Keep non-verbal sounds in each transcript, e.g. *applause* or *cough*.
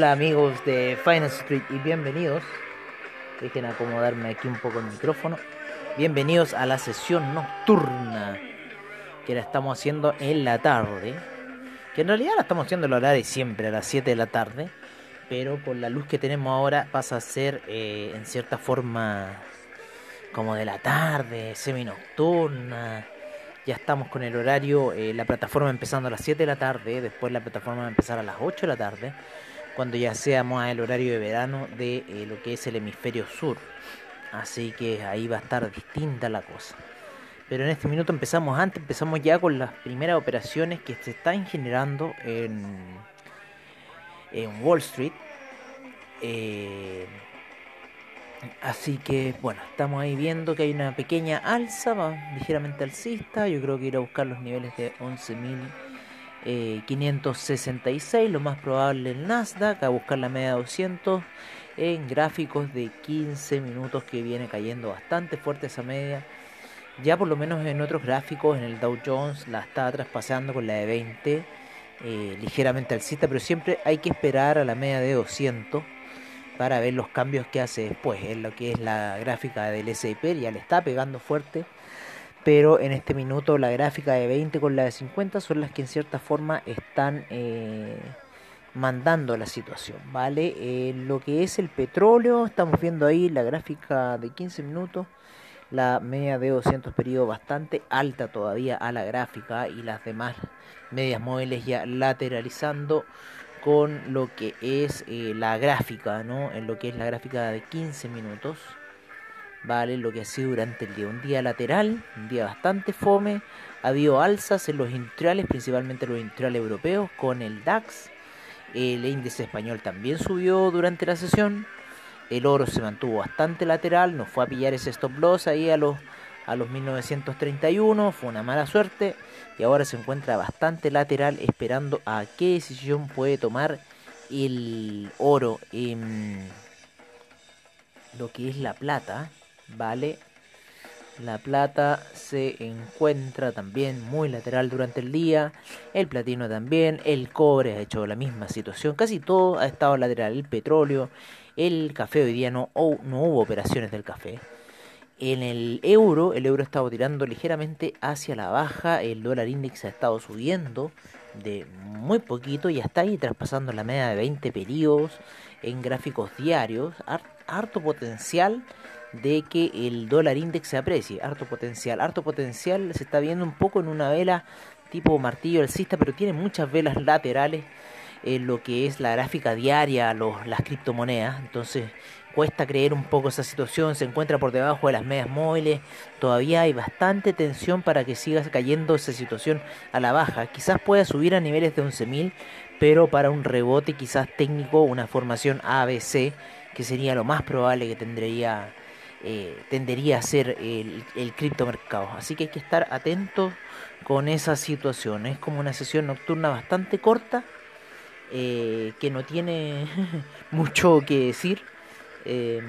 Hola amigos de Finance Street y bienvenidos. Dejen acomodarme aquí un poco el micrófono. Bienvenidos a la sesión nocturna que la estamos haciendo en la tarde. Que en realidad la estamos haciendo a la hora de siempre, a las 7 de la tarde. Pero con la luz que tenemos ahora pasa a ser eh, en cierta forma como de la tarde, semi nocturna. Ya estamos con el horario, eh, la plataforma empezando a las 7 de la tarde, después la plataforma va a empezar a las 8 de la tarde cuando ya seamos al horario de verano de eh, lo que es el hemisferio sur. Así que ahí va a estar distinta la cosa. Pero en este minuto empezamos antes, empezamos ya con las primeras operaciones que se están generando en, en Wall Street. Eh, así que bueno, estamos ahí viendo que hay una pequeña alza, va ligeramente alcista. Yo creo que ir a buscar los niveles de 11.000 566, eh, lo más probable el Nasdaq, a buscar la media 200 en gráficos de 15 minutos que viene cayendo bastante fuerte esa media. Ya por lo menos en otros gráficos, en el Dow Jones la está traspasando con la de 20, eh, ligeramente alcista, pero siempre hay que esperar a la media de 200 para ver los cambios que hace después. En lo que es la gráfica del S&P ya le está pegando fuerte pero en este minuto la gráfica de 20 con la de 50 son las que en cierta forma están eh, mandando la situación, ¿vale? Eh, lo que es el petróleo, estamos viendo ahí la gráfica de 15 minutos, la media de 200 periodos bastante alta todavía a la gráfica y las demás medias móviles ya lateralizando con lo que es eh, la gráfica, ¿no? En lo que es la gráfica de 15 minutos. ¿Vale? Lo que ha sido durante el día. Un día lateral, un día bastante fome. Ha habido alzas en los industriales, principalmente los industriales europeos, con el DAX. El índice español también subió durante la sesión. El oro se mantuvo bastante lateral, nos fue a pillar ese stop loss ahí a los, a los 1931, fue una mala suerte y ahora se encuentra bastante lateral esperando a qué decisión puede tomar el oro en lo que es la plata ¿vale? La plata se encuentra también muy lateral durante el día, el platino también, el cobre ha hecho la misma situación, casi todo ha estado lateral, el petróleo, el café hoy día no, no hubo operaciones del café. En el euro, el euro ha estado tirando ligeramente hacia la baja, el dólar índice ha estado subiendo de muy poquito y está ahí traspasando la media de 20 periodos en gráficos diarios, harto potencial de que el dólar index se aprecie, harto potencial, harto potencial. Se está viendo un poco en una vela tipo martillo alcista, pero tiene muchas velas laterales en lo que es la gráfica diaria, los, las criptomonedas, entonces cuesta creer un poco esa situación, se encuentra por debajo de las medias móviles, todavía hay bastante tensión para que siga cayendo esa situación a la baja, quizás pueda subir a niveles de 11.000, pero para un rebote quizás técnico, una formación ABC, que sería lo más probable que tendría eh, tendería a ser el, el criptomercado. Así que hay que estar atentos con esa situación. Es como una sesión nocturna bastante corta, eh, que no tiene *laughs* mucho que decir. Eh,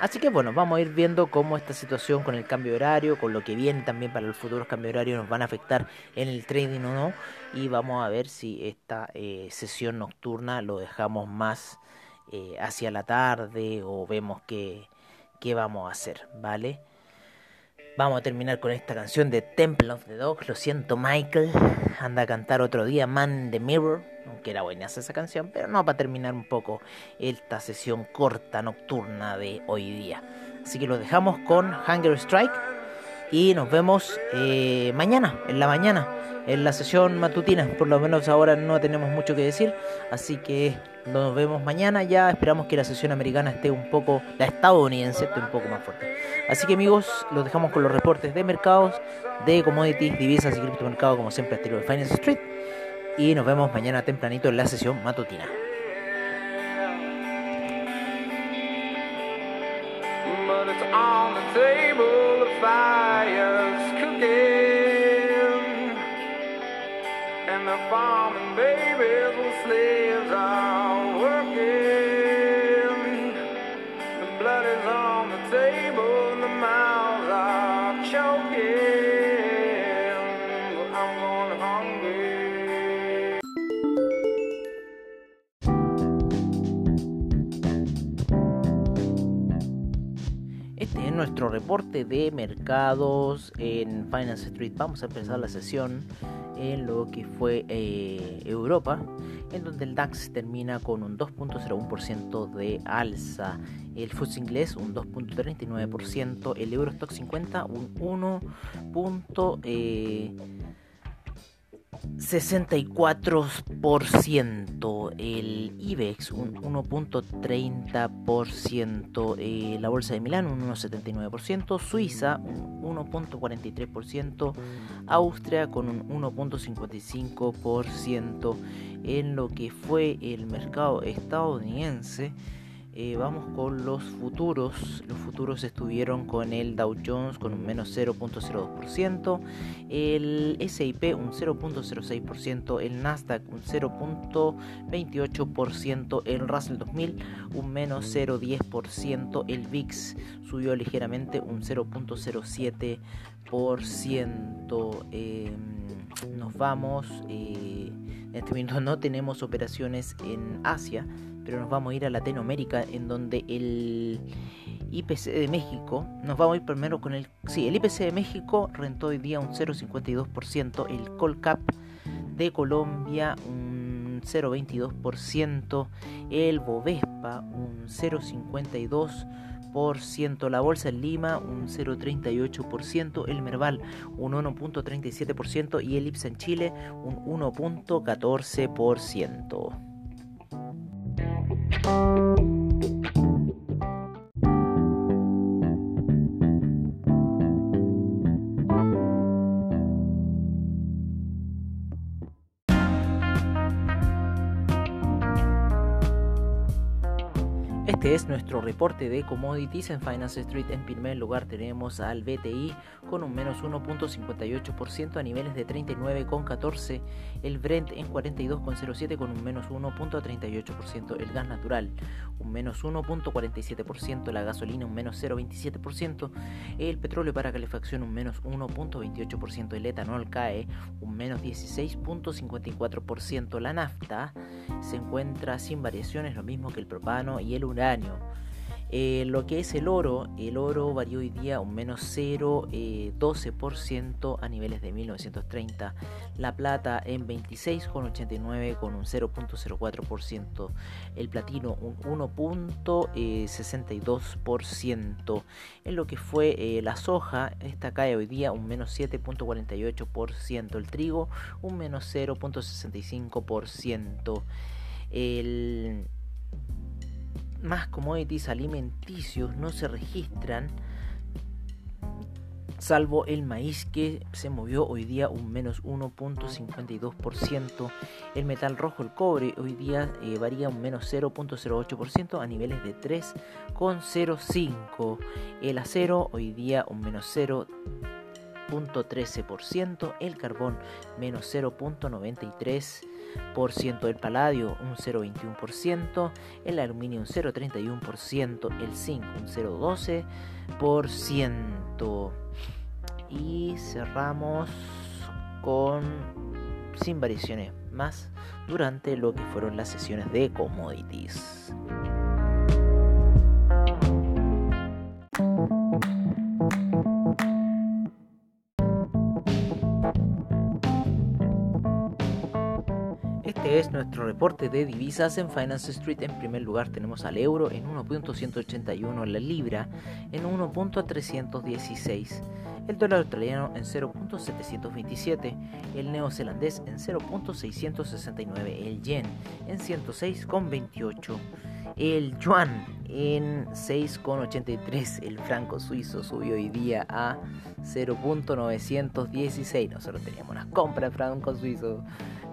así que bueno, vamos a ir viendo cómo esta situación con el cambio de horario, con lo que viene también para los futuros cambios de horario nos van a afectar en el trading o no. Y vamos a ver si esta sesión nocturna lo dejamos más hacia la tarde o vemos que qué vamos a hacer, ¿vale? Vamos a terminar con esta canción de Temple of the Dog. Lo siento, Michael. Anda a cantar otro día Man the Mirror. Aunque era buena esa canción. Pero no, para terminar un poco esta sesión corta, nocturna de hoy día. Así que lo dejamos con Hunger Strike. Y nos vemos eh, mañana, en la mañana, en la sesión matutina. Por lo menos ahora no tenemos mucho que decir. Así que nos vemos mañana. Ya esperamos que la sesión americana esté un poco, la estadounidense esté un poco más fuerte. Así que amigos, los dejamos con los reportes de mercados, de commodities, divisas y criptomercados, como siempre, estilo de Finance Street. Y nos vemos mañana tempranito en la sesión matutina. fire's cooking, and the farming babies will slaves are. Reporte de mercados en Finance Street. Vamos a empezar la sesión en lo que fue eh, Europa, en donde el DAX termina con un 2.01% de alza, el FTSE inglés un 2.39%, el Eurostock 50 un 1. 64%, el IBEX un 1.30%, eh, la Bolsa de Milán un 1.79%, Suiza un 1.43%, Austria con un 1.55%, en lo que fue el mercado estadounidense. Eh, vamos con los futuros. Los futuros estuvieron con el Dow Jones con un menos 0.02%, el SIP un 0.06%, el Nasdaq un 0.28%, el Russell 2000 un menos 0.10%, el VIX subió ligeramente un 0.07%. Em, nos vamos. Eh, en este momento no tenemos operaciones en Asia pero nos vamos a ir a Latinoamérica en donde el IPC de México, nos vamos a ir primero con el, sí, el IPC de México rentó hoy día un 0,52%, el Colcap de Colombia un 0,22%, el Bovespa un 0,52%, la Bolsa en Lima un 0,38%, el Merval un 1,37% y el IPSA en Chile un 1,14%. Thank. Este es nuestro reporte de commodities en Finance Street. En primer lugar tenemos al BTI con un menos 1.58% a niveles de 39,14. El Brent en 42,07 con un menos 1.38%. El gas natural un menos 1.47%. La gasolina un menos 0.27%. El petróleo para calefacción un menos 1.28%. El etanol cae un menos 16.54%. La nafta se encuentra sin variaciones, lo mismo que el propano y el uranio eh, lo que es el oro, el oro varió hoy día un menos 0,12% eh, a niveles de 1930. La plata en 26,89 con un 0.04%. El platino un 1.62%. En lo que fue eh, la soja, esta cae hoy día un menos 7.48%. El trigo un menos 0.65%. El más commodities alimenticios no se registran, salvo el maíz que se movió hoy día un menos 1.52%. El metal rojo, el cobre, hoy día eh, varía un menos 0.08% a niveles de 3,05. El acero, hoy día un menos 0.13%. El carbón, menos 0.93% el paladio un 0,21%, el aluminio un 0,31%, el zinc un 0,12% y cerramos con sin variaciones más durante lo que fueron las sesiones de commodities. Nuestro reporte de divisas en Finance Street. En primer lugar tenemos al euro en 1.181, la libra en 1.316, el dólar australiano en 0.727, el neozelandés en 0.669, el yen en 106,28 el yuan en 6,83. El franco suizo subió hoy día a 0.916. Nosotros teníamos una compra de franco suizo.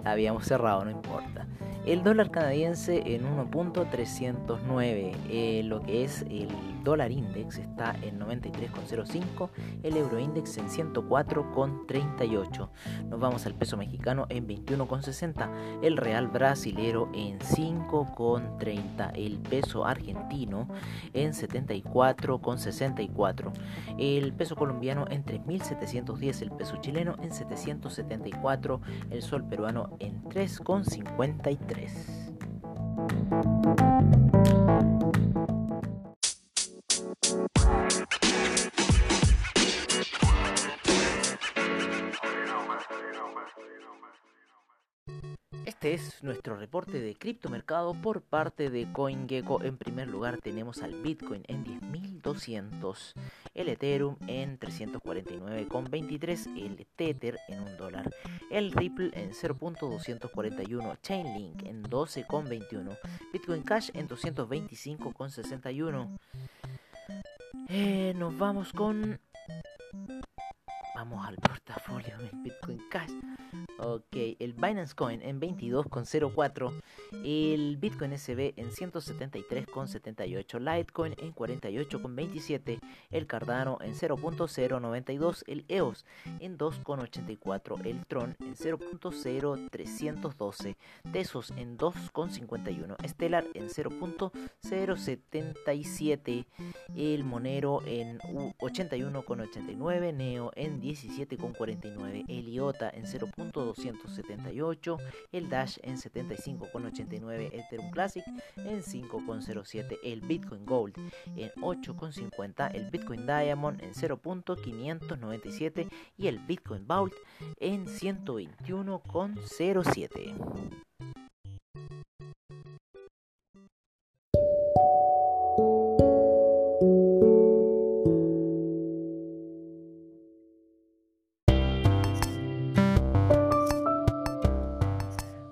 Habíamos cerrado, no importa. El dólar canadiense en 1.309. Eh, lo que es el dólar index está en 93,05. El euro index en 104,38. Nos vamos al peso mexicano en 21,60. El real brasilero en 5,30. El peso argentino en 74,64. El peso colombiano en 3.710. El peso chileno en 774. El sol peruano en 3,53. Este es nuestro reporte de criptomercado por parte de CoinGecko. En primer lugar tenemos al Bitcoin en 10.200, el Ethereum en 349,23, el Tether en 1 dólar, el Ripple en 0.241, Chainlink en 12,21, Bitcoin Cash en 225,61. Eh, nos vamos con... Vamos al portafolio de Bitcoin Cash. Ok, el Binance Coin en 22,04, el Bitcoin SB en 173,78, Litecoin en 48,27, el Cardano en 0.092, el EOS en 2,84, el Tron en 0.0312, Tesos en 2,51, Stellar en 0.077, el Monero en 81,89, Neo en 17,49, el IOTA en 0.2 278, el Dash en 75,89, Ethereum Classic en 5,07, el Bitcoin Gold en 8,50, el Bitcoin Diamond en 0.597 y el Bitcoin Vault en 121,07.